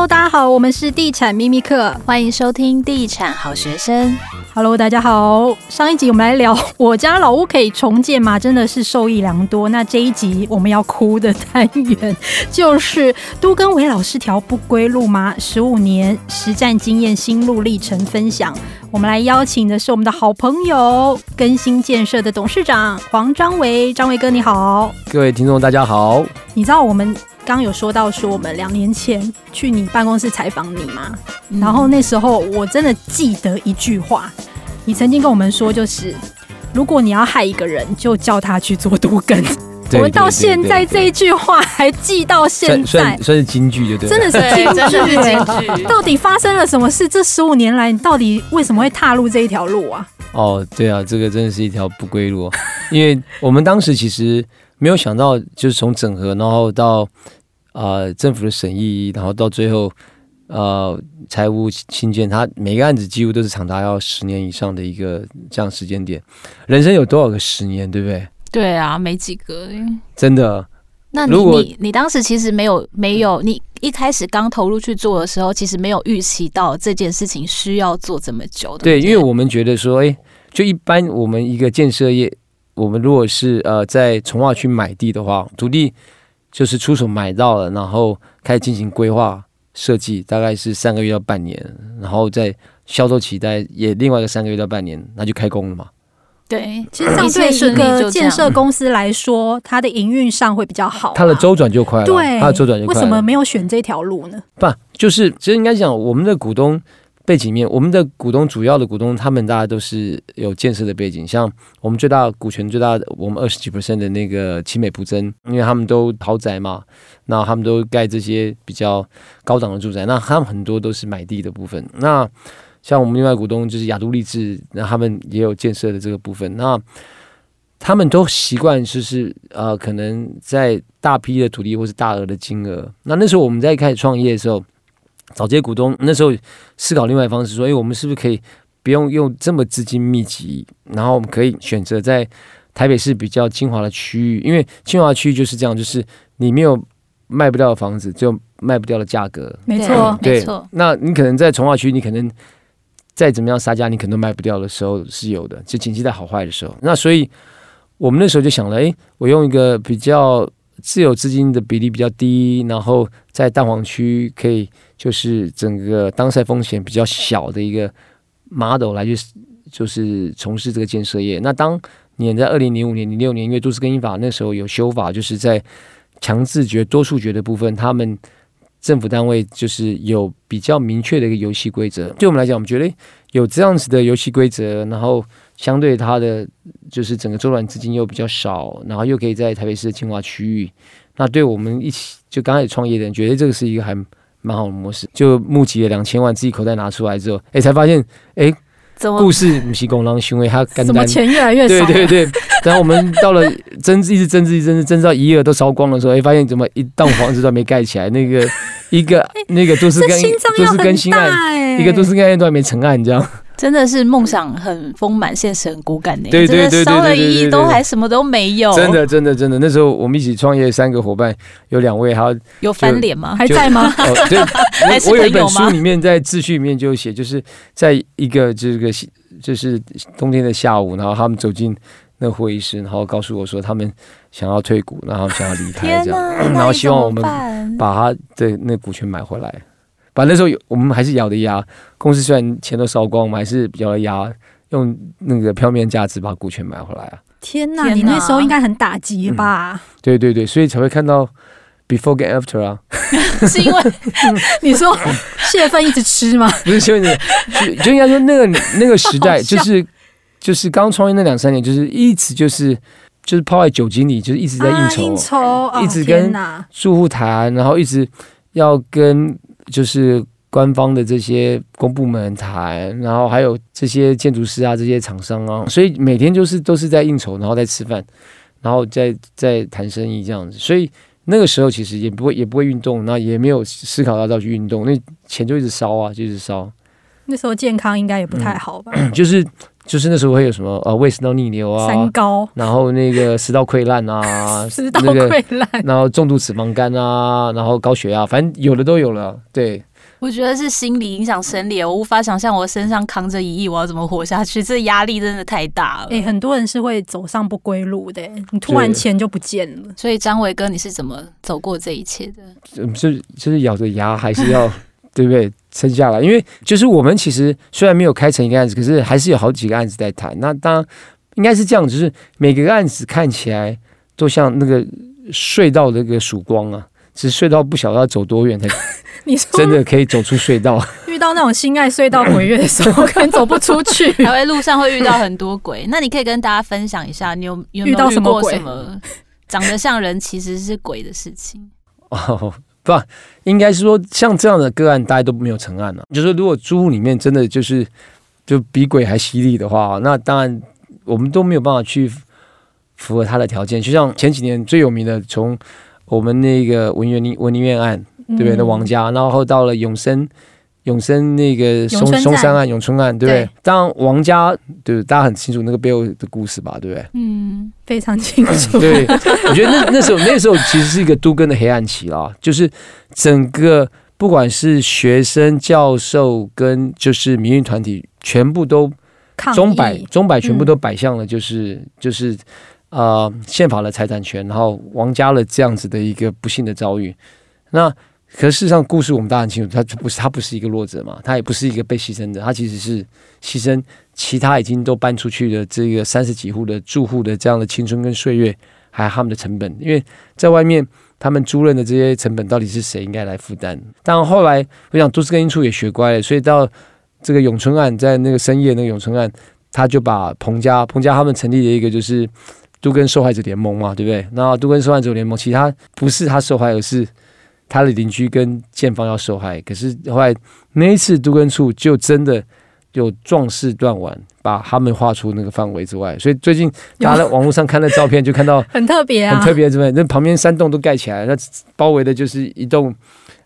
Hello，大家好，我们是地产秘密课，欢迎收听地产好学生。Hello，大家好。上一集我们来聊我家老屋可以重建吗？真的是受益良多。那这一集我们要哭的单元就是都跟韦老师条不归路吗？十五年实战经验心路历程分享。我们来邀请的是我们的好朋友更新建设的董事长黄张维，张维哥你好。各位听众大家好。你知道我们。刚有说到说我们两年前去你办公室采访你嘛？嗯、然后那时候我真的记得一句话，你曾经跟我们说，就是如果你要害一个人，就叫他去做毒根。我们到现在这一句话还记到现在，算是金句，对，真的是金句。到底发生了什么事？这十五年来，你到底为什么会踏入这一条路啊？哦，对啊，这个真的是一条不归路，因为我们当时其实。没有想到，就是从整合，然后到啊、呃、政府的审议，然后到最后呃财务新建，它每个案子几乎都是长达要十年以上的一个这样时间点。人生有多少个十年，对不对？对啊，没几个。真的。那你你你当时其实没有没有，你一开始刚投入去做的时候，其实没有预期到这件事情需要做这么久的。对，因为我们觉得说，哎，就一般我们一个建设业。我们如果是呃在从化区买地的话，土地就是出手买到了，然后开始进行规划设计，大概是三个月到半年，然后在销售期待也另外一个三个月到半年，那就开工了嘛。对，其实相对一个建设公司来说，它的营运上会比较好，它的周转就快了。对，它的周转就快了。为什么没有选这条路呢？不，就是其实应该讲我们的股东。背景面，我们的股东主要的股东，他们大家都是有建设的背景。像我们最大股权最大的，我们二十几 percent 的那个奇美普珍，因为他们都豪宅嘛，那他们都盖这些比较高档的住宅，那他们很多都是买地的部分。那像我们另外股东就是亚都立志，那他们也有建设的这个部分。那他们都习惯就是呃，可能在大批的土地或是大额的金额。那那时候我们在开始创业的时候。找这些股东，那时候思考另外一方式，说：“哎，我们是不是可以不用用这么资金密集，然后我们可以选择在台北市比较精华的区域？因为精华区域就是这样，就是你没有卖不掉的房子，就卖不掉的价格。没错，对，没错。那你可能在从化区，你可能再怎么样杀价，你可能都卖不掉的时候是有的，就经济在好坏的时候。那所以我们那时候就想了，哎，我用一个比较自有资金的比例比较低，然后在蛋黄区可以。”就是整个当赛风险比较小的一个 model 来去，就是从事这个建设业。那当年在二零零五年、零六年，因为都市更新法那时候有修法，就是在强制决、多数决的部分，他们政府单位就是有比较明确的一个游戏规则。对我们来讲，我们觉得有这样子的游戏规则，然后相对它的就是整个周转资金又比较少，然后又可以在台北市的精华区域，那对我们一起就刚开始创业的人，觉得这个是一个还。蛮好的模式，就募集了两千万，自己口袋拿出来之后，哎、欸，才发现，哎、欸，故事不是公狼行为，他干什么钱越来越少，对对对。然后我们到了增一直增资，一直增资，增资到一亿都烧光的时候，哎、欸，发现怎么一栋房子都没盖起来，那个一个那个都是跟都是跟新案，一个都是跟都还没成案这样。真的是梦想很丰满，现实很骨感的。对对对，烧了一亿都还什么都没有。真的真的真的，那时候我们一起创业，三个伙伴有两位还有有翻脸吗？还在吗？哦，对，我有一本书里面在自序里面就写，就是在一个这个就是冬天的下午，然后他们走进那会议室，然后告诉我说他们想要退股，然后想要离开这样，然后希望我们把他的那股权买回来。反正那时候我们还是咬着牙，公司虽然钱都烧光，我们还是咬着牙用那个票面价值把股权买回来啊！天哪，你那时候应该很打击吧、嗯？对对对，所以才会看到 before 跟 after 啊。是因为 你说泄愤一直吃吗？不是就是，就就应该说那个那个时代，就是就是刚创业那两三年，就是一直就是就是泡在酒精里，就是一直在应酬，啊、应酬哦、一直跟住户谈，然后一直要跟。就是官方的这些公部门谈，然后还有这些建筑师啊，这些厂商啊，所以每天就是都是在应酬，然后在吃饭，然后在在谈生意这样子。所以那个时候其实也不会也不会运动，那也没有思考到要去运动，那钱就一直烧啊，就一直烧。那时候健康应该也不太好吧？嗯、就是。就是那时候会有什么呃胃食道逆流啊，三高，然后那个食道溃烂啊，食道溃烂，然后重度脂肪肝啊，然后高血压，反正有的都有了。对，我觉得是心理影响生理，我无法想象我身上扛着一亿，我要怎么活下去？这压力真的太大了。哎、欸，很多人是会走上不归路的，你突然钱就不见了。所以张伟哥，你是怎么走过这一切的？就是就是咬着牙还是要对不对撑下来？因为就是我们其实虽然没有开成一个案子，可是还是有好几个案子在谈。那当然应该是这样，就是每个案子看起来都像那个隧道的那个曙光啊，只是隧道不晓得要走多远才。你说真的可以走出隧道？遇到那种心爱隧道鬼月的时候，可能走不出去，还会路上会遇到很多鬼。那你可以跟大家分享一下，你有有没有遇到什么鬼？长得像人其实是鬼的事情？哦，不，应该是说像这样的个案，大家都没有成案了。就是如果租户里面真的就是就比鬼还犀利的话，那当然我们都没有办法去符合他的条件。就像前几年最有名的，从我们那个文员文林院案。对不对？那王家，然后到了永生，永生那个松松山案、永春案，对不对？对当然王家，对，大家很清楚那个背后的故事吧？对不对？嗯，非常清楚。对，我觉得那那时候那时候其实是一个都根的黑暗期啦，就是整个不管是学生、教授跟就是民运团体，全部都钟摆钟摆全部都摆向了，就是、嗯、就是呃宪法的财产权，然后王家了这样子的一个不幸的遭遇，那。可事实上，故事我们大家很清楚，他不是他不是一个弱者嘛，他也不是一个被牺牲的，他其实是牺牲其他已经都搬出去的这个三十几户的住户的这样的青春跟岁月，还有他们的成本，因为在外面他们租赁的这些成本到底是谁应该来负担？但后来我想都市更新处也学乖了，所以到这个永春案，在那个深夜那个永春案，他就把彭家彭家他们成立了一个就是都跟受害者联盟嘛，对不对？那都跟受害者联盟，其他不是他受害，而是。他的邻居跟建方要受害，可是后来那一次都根处就真的有壮士断腕，把他们划出那个范围之外。所以最近大家在网络上看的照片，就看到 很特别啊，很特别，对不对？那旁边三栋都盖起来，那包围的就是一栋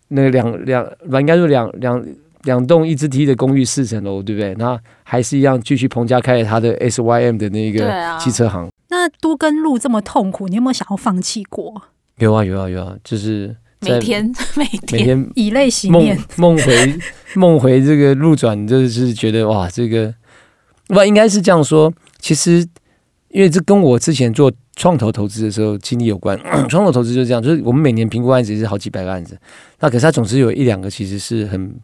那个两两，应该说两两两栋一只梯的公寓四层楼，对不对？那还是一样继续彭家开了他的 SYM 的那个汽车行。那都根路这么痛苦，你有没有想要放弃过？有啊有啊有啊，就是。每天 每天每天以泪洗面，梦回 梦回这个路转，就是觉得哇，这个不应该是这样说。其实，因为这跟我之前做创投投资的时候经历有关。创投投资就是这样，就是我们每年评估案子也是好几百个案子，那可是它总是有一两个其实是很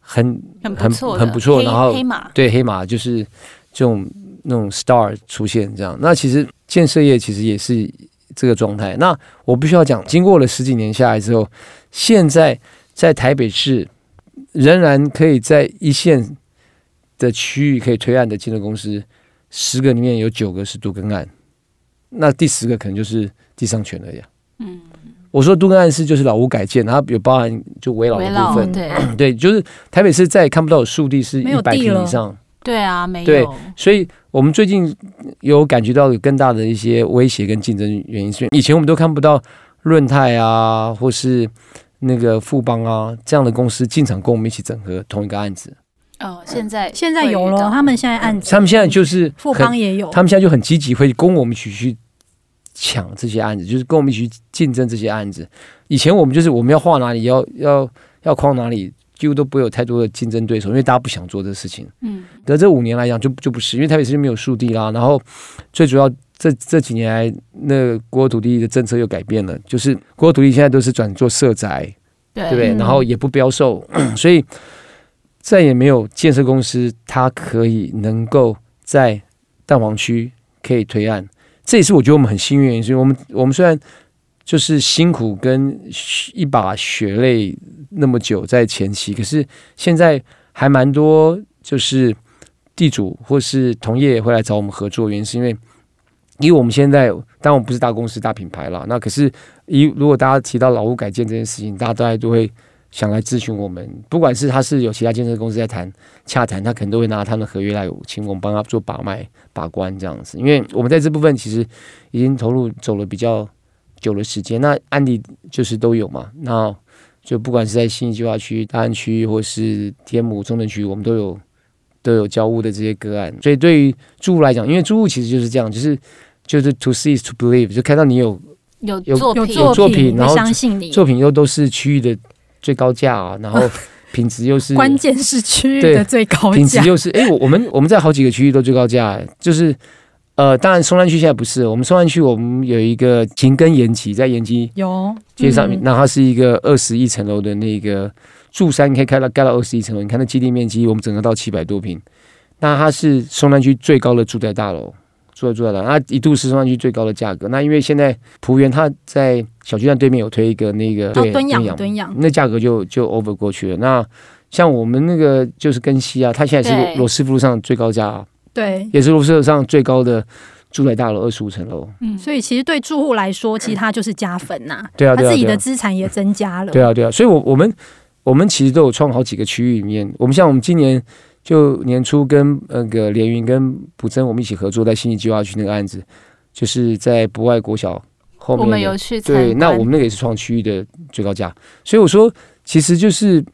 很很不错很不错，然后黑马对黑马就是这种那种 star 出现这样。那其实建设业其实也是。这个状态，那我必须要讲，经过了十几年下来之后，现在在台北市仍然可以在一线的区域可以推案的建设公司，十个里面有九个是都更案，那第十个可能就是地上权了呀。嗯，我说都更案是就是老屋改建，然后有包含就危老的部分，对对，就是台北市再也看不到有树地是一百平以上。对啊，没有。对，所以我们最近有感觉到有更大的一些威胁跟竞争原因，是以前我们都看不到润泰啊，或是那个富邦啊这样的公司进场跟我们一起整合同一个案子。哦，现在现在有了，他们现在案子，他们现在就是富邦也有，他们现在就很积极会跟我们一起去抢这些案子，就是跟我们一起去竞争这些案子。以前我们就是我们要画哪里，要要要框哪里。几乎都不会有太多的竞争对手，因为大家不想做这个事情。嗯，但这五年来讲就就不是，因为台北市没有树地啦。然后最主要这这几年来，那国有土地的政策又改变了，就是国有土地现在都是转做社宅，对，对不对？然后也不标售，所以再也没有建设公司它可以能够在蛋黄区可以推案。这也是我觉得我们很幸运，所以我们我们虽然。就是辛苦跟一把血泪那么久在前期，可是现在还蛮多，就是地主或是同业会来找我们合作，原因是因为，因为我们现在当然我们不是大公司大品牌了，那可是，一如果大家提到劳务改建这件事情，大家都都会想来咨询我们，不管是他是有其他建设公司在谈洽谈，他可能都会拿他的合约来请我们帮他做把脉把关这样子，因为我们在这部分其实已经投入走了比较。久的时间，那案例就是都有嘛。那就不管是在信义计划区、大安区，或是天母中正区，我们都有都有交屋的这些个案。所以对于住户来讲，因为住户其实就是这样，就是就是 to see is to believe，就看到你有有作品有作品，然后相信你作品又都是区域的最高价啊，然后品质又是 关键是区域的最高价，品质又是哎，我我们我们在好几个区域都最高价，就是呃，当然松山区现在不是，我们松山区我们有一个晴耕延吉，在延吉有街上面，那它是一个二十一层楼的那个住山，可以开到盖到二十一层楼，你看那基地面积，我们整个到七百多平，那它是松山区最高的住宅大楼。做做的，那一度是松山区最高的价格。那因为现在浦园它在小巨蛋对面有推一个那个对蹲养蹲养，那价格就就 over 过去了。那像我们那个就是根西啊，它现在是罗斯福路上最高价，对，也是罗斯福路上最高的住宅大楼，二十五层楼。嗯，所以其实对住户来说，其实它就是加分呐、啊。对啊，他自己的资产也增加了。对啊，对啊。所以，我我们我们其实都有创好几个区域里面。我们像我们今年。就年初跟那个连云跟卜真我们一起合作，在新义计划区那个案子，就是在博爱国小后面。我们有去对，那我们那个也是创区域的最高价。所以我说，其实就是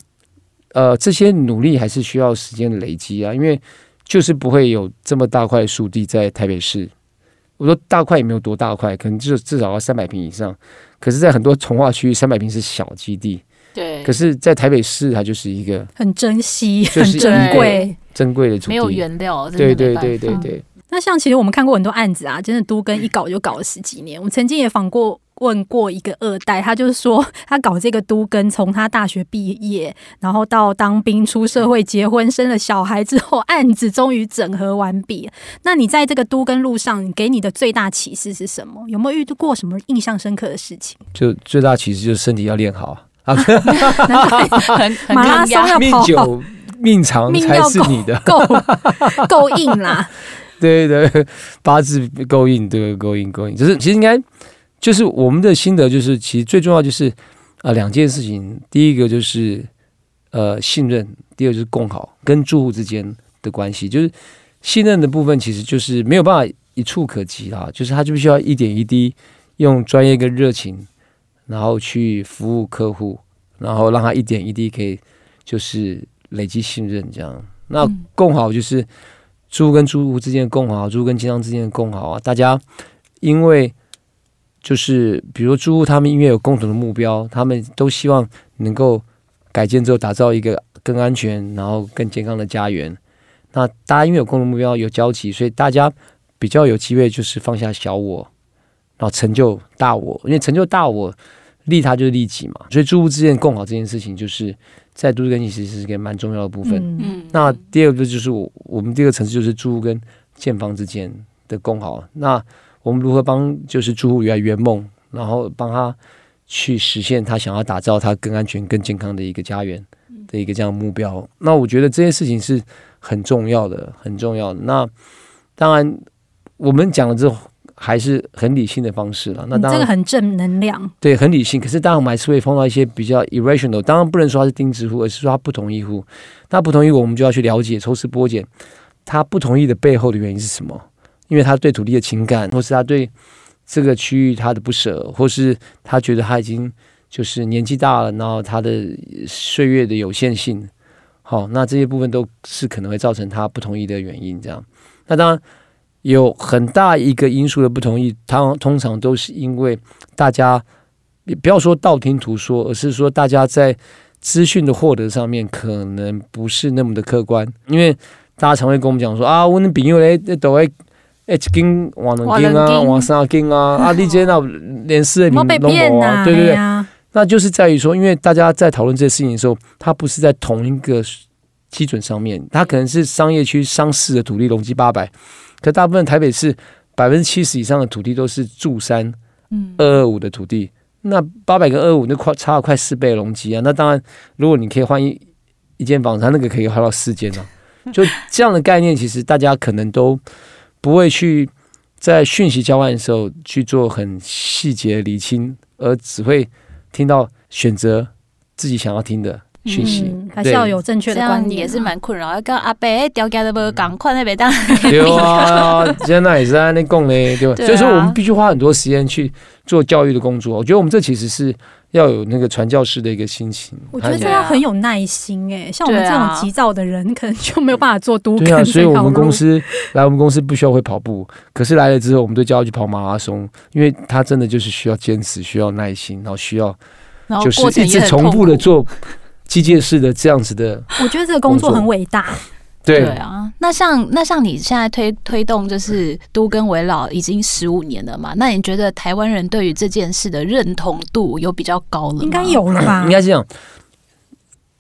呃，这些努力还是需要时间的累积啊，因为就是不会有这么大块树地在台北市。我说大块也没有多大块，可能就至少要三百平以上。可是，在很多从化区域，三百平是小基地。对，可是，在台北市，它就是一个很珍惜、很珍贵、珍贵的土地，没有原料。对对对对对。那像其实我们看过很多案子啊，真的都跟一搞就搞了十几年。我们曾经也访过、问过一个二代，他就是说，他搞这个都跟，从他大学毕业，然后到当兵、出社会、结婚、生了小孩之后，案子终于整合完毕。那你在这个都跟路上，你给你的最大启示是什么？有没有遇到过什么印象深刻的事情？就最大启示就是身体要练好。啊，马拉松要跑 命久命长才是你的，够够硬啦。对对，八字够硬，对，够硬够硬。就是其实应该就是我们的心得，就是其实最重要就是呃两件事情，第一个就是呃信任，第二就是共好，跟住户之间的关系。就是信任的部分，其实就是没有办法一触可及啊，就是他就必须要一点一滴用专业跟热情。然后去服务客户，然后让他一点一滴可以就是累积信任，这样。那共好就是住户跟住户之间的共好，住户跟经商之间的共好啊。大家因为就是比如住户他们因为有共同的目标，他们都希望能够改建之后打造一个更安全、然后更健康的家园。那大家因为有共同目标、有交集，所以大家比较有机会就是放下小我，然后成就大我。因为成就大我。利他就是利己嘛，所以住户之间共好这件事情，就是在都市更其实是一个蛮重要的部分。嗯，那第二个就是我我们第二个层次就是住户跟建方之间的共好。那我们如何帮就是住户圆圆梦，然后帮他去实现他想要打造他更安全、更健康的一个家园的一个这样的目标？那我觉得这件事情是很重要的，很重要的。那当然我们讲了之后。还是很理性的方式了。那当然，这个很正能量。对，很理性。可是当然，我们还是会碰到一些比较 irrational。当然不能说他是钉子户，而是说他不同意户。那不同意户，我们就要去了解、抽丝剥茧，他不同意的背后的原因是什么？因为他对土地的情感，或是他对这个区域他的不舍，或是他觉得他已经就是年纪大了，然后他的岁月的有限性。好，那这些部分都是可能会造成他不同意的原因。这样，那当然。有很大一个因素的不同意，他通常都是因为大家也不要说道听途说，而是说大家在资讯的获得上面可能不是那么的客观。因为大家常会跟我们讲说啊，我那朋友嘞，那都会一斤往两斤啊，往三斤啊，啊，你这那连四的名都没啊，对对对，那就是在于说，因为大家在讨论这些事情的时候，它不是在同一个基准上面，它可能是商业区商市的土地容积八百。可大部分台北市百分之七十以上的土地都是住三，嗯，二二五的土地，那八百跟二五那快差了快四倍的容积啊！那当然，如果你可以换一一间房子，它那个可以换到四间啊。就这样的概念，其实大家可能都不会去在讯息交换的时候去做很细节的厘清，而只会听到选择自己想要听的。讯息、嗯、还是要有正确的观念，也是蛮困扰。要跟阿伯调价的不赶快那边当。对啊，现在也是在那供嘞，对吧？所以说我们必须花很多时间去做教育的工作。我觉得我们这其实是要有那个传教士的一个心情。我觉得这要很有耐心哎，像我们这种急躁的人，可能就没有办法做都更。对啊，所以我们公司来我们公司不需要会跑步，可是来了之后，我们都叫他去跑马拉松，因为他真的就是需要坚持，需要耐心，然后需要就是一直重复的做。机械式的这样子的。我觉得这个工作很伟大。对，对啊，那像那像你现在推推动就是都更危老已经十五年了嘛？那你觉得台湾人对于这件事的认同度有比较高了？应该有了吧？应该是这样，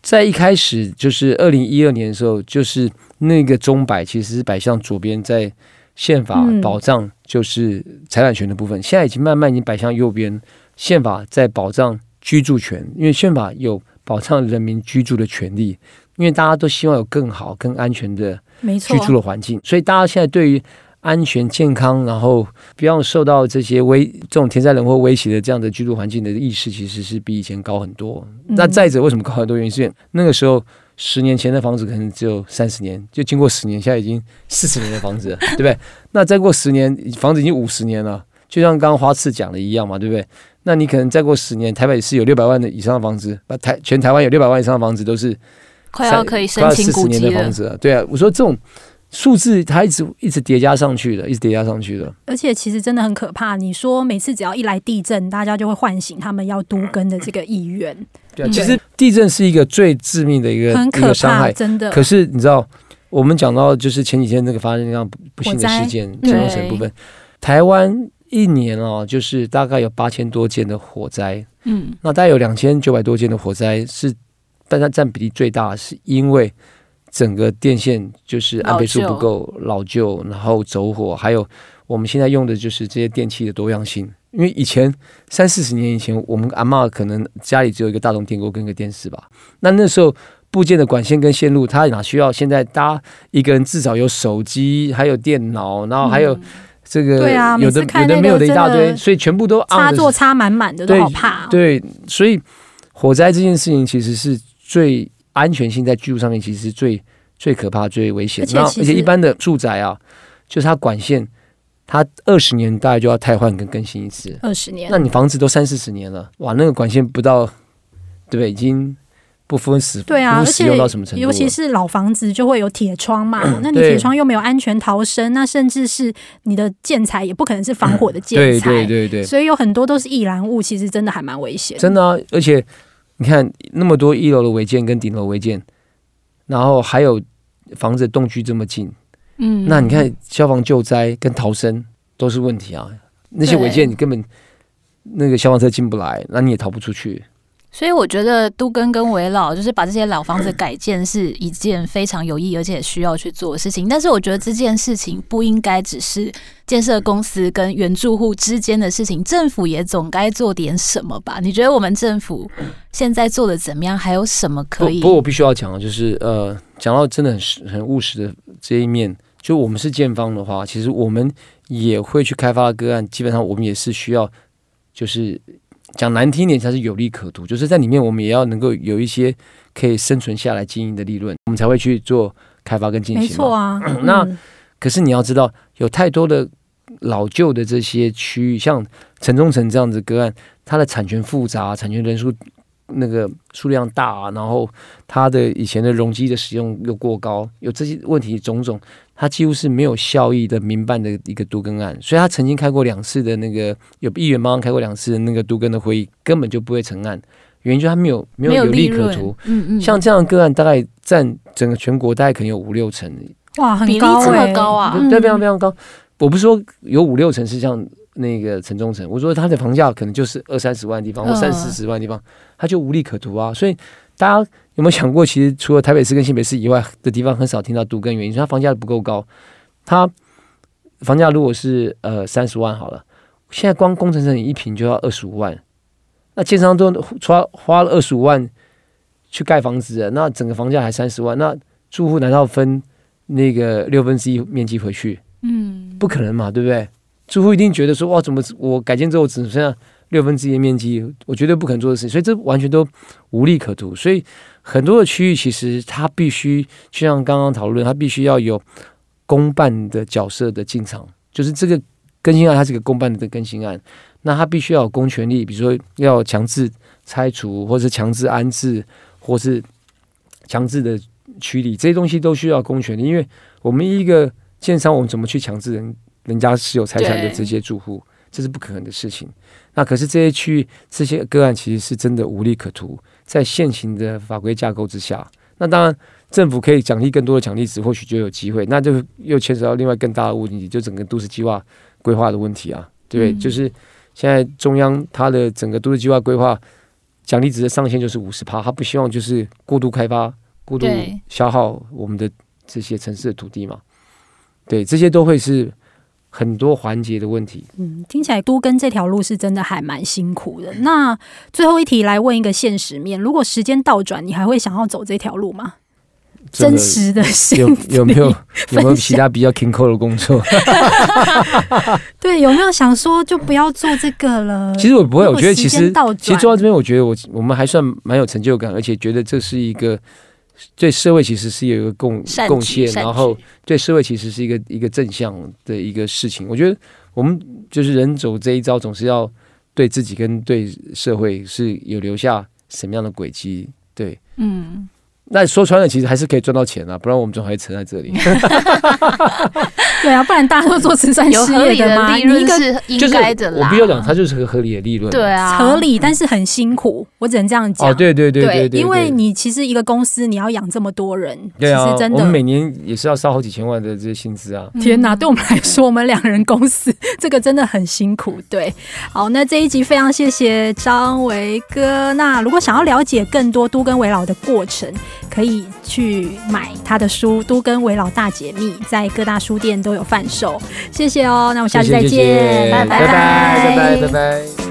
在一开始就是二零一二年的时候，就是那个钟摆其实是摆向左边，在宪法保障就是财产权的部分，嗯、现在已经慢慢已经摆向右边，宪法在保障居住权，因为宪法有保障人民居住的权利。因为大家都希望有更好、更安全的居住的环境，所以大家现在对于安全、健康，然后不要受到这些威这种天灾人祸威胁的这样的居住环境的意识，其实是比以前高很多。嗯、那再者，为什么高很多？原因是那个时候十年前的房子可能只有三十年，就经过十年，现在已经四十年的房子了，对不对？那再过十年，房子已经五十年了，就像刚刚花次讲的一样嘛，对不对？那你可能再过十年，台北市有六百万的以上的房子，把台全台湾有六百万以上的房子都是。快要可以申请古年的房子了，对啊，我说这种数字它一直一直叠加上去的，一直叠加上去的。而且其实真的很可怕。你说每次只要一来地震，大家就会唤醒他们要都更的这个意愿。对啊，其实地震是一个最致命的一个很可怕，一个伤害，真的。可是你知道，我们讲到就是前几天那个发生那样不幸的事件，陈荣成部分，台湾一年哦，就是大概有八千多件的火灾，嗯，那大概有两千九百多件的火灾是。但它占比例最大，是因为整个电线就是安培数不够老旧，然后走火，还有我们现在用的就是这些电器的多样性。因为以前三四十年以前，我们阿嬷可能家里只有一个大同电锅跟一个电视吧。那那时候部件的管线跟线路，它哪需要现在搭一个人至少有手机，还有电脑，然后还有这个、嗯、有的有的没有的一大堆，所以全部都插座插满满的，都好怕、哦。对，所以火灾这件事情其实是。最安全性在居住上面，其实是最最可怕、最危险。然后，而且一般的住宅啊，就是它管线，它二十年大概就要汰换跟更新一次。二十年，那你房子都三四十年了，哇，那个管线不到，对不对？已经不分时对啊，而且到什么程度？尤其是老房子就会有铁窗嘛，那你铁窗又没有安全逃生，那甚至是你的建材也不可能是防火的建材，对对对对，所以有很多都是易燃物，其实真的还蛮危险。真的啊，而且。你看那么多一楼的违建跟顶楼违建，然后还有房子动距这么近，嗯，那你看消防救灾跟逃生都是问题啊。那些违建你根本那个消防车进不来，那你也逃不出去。所以我觉得都更跟危老就是把这些老房子改建是一件非常有意义而且需要去做的事情。但是我觉得这件事情不应该只是建设公司跟原住户之间的事情，政府也总该做点什么吧？你觉得我们政府现在做的怎么样？还有什么可以？不过我必须要讲的就是呃，讲到真的很很务实的这一面，就我们是建方的话，其实我们也会去开发个案，基本上我们也是需要就是。讲难听点才是有利可图，就是在里面我们也要能够有一些可以生存下来经营的利润，我们才会去做开发跟进行。没错啊，那可是你要知道，有太多的老旧的这些区域，像城中城这样子个案，它的产权复杂，产权人数那个数量大，啊然后它的以前的容积的使用又过高，有这些问题种种。他几乎是没有效益的民办的一个都更案，所以他曾经开过两次的那个有议员帮他开过两次的那个都更的会议，根本就不会成案，原因就是他没有没有有利可图。嗯嗯，像这样的个案大概占整个全国大概可能有五六成。哇，很高，比例这么高啊？对，非常非常高。我不是说有五六成是像那个城中城，我说他的房价可能就是二三十万的地方或三四十万的地方，他就无利可图啊。所以大家。有没有想过，其实除了台北市跟新北市以外的地方，很少听到都更原因，是它房价不够高。它房价如果是呃三十万好了，现在光工程上一平就要二十五万，那建商都花花了二十五万去盖房子，那整个房价还三十万，那住户难道分那个六分之一面积回去？嗯，不可能嘛，对不对？住户一定觉得说，哇，怎么我改建之后只剩下六分之一的面积，我绝对不可能做的事情，所以这完全都无利可图，所以。很多的区域其实它必须，就像刚刚讨论，它必须要有公办的角色的进场，就是这个更新案，它是个公办的更新案，那它必须要有公权力，比如说要强制拆除，或是强制安置，或是强制的驱离，这些东西都需要公权力，因为我们一个建商，我们怎么去强制人人家持有财产的这些住户？这这是不可能的事情。那可是这些区域这些个案其实是真的无利可图，在现行的法规架构之下，那当然政府可以奖励更多的奖励值，或许就有机会，那就又牵扯到另外更大的问题，就整个都市计划规划的问题啊，对，嗯、就是现在中央它的整个都市计划规划奖励值的上限就是五十趴，他不希望就是过度开发、过度消耗我们的这些城市的土地嘛。对，这些都会是很多环节的问题。嗯，听起来都跟这条路是真的还蛮辛苦的。那最后一题来问一个现实面：如果时间倒转，你还会想要走这条路吗？真实的心有有没有有没有其他比较辛苦的工作？对，有没有想说就不要做这个了？其实我不会，我觉得其实其实做到这边，我觉得我我们还算蛮有成就感，而且觉得这是一个。对社会其实是有一个贡贡献，然后对社会其实是一个一个正向的一个事情。我觉得我们就是人走这一遭，总是要对自己跟对社会是有留下什么样的轨迹。对，嗯。那说穿了，其实还是可以赚到钱啊，不然我们总还会沉在这里。对啊，不然大家都做慈善事业的吗？利润是应该的啦。我必须要讲，它就是个合理的利润。对啊，合理，但是很辛苦，我只能这样讲。哦，对对对对对，因为你其实一个公司你要养这么多人，对啊，其实真的，我们每年也是要烧好几千万的这些薪资啊。天哪，对我们来说，我们两人公司这个真的很辛苦。对，好，那这一集非常谢谢张维哥。那如果想要了解更多都跟维老的过程，可以去买他的书《都跟维老大解密》，在各大书店都有贩售。谢谢哦，那我们下次再见，拜拜。拜拜拜拜。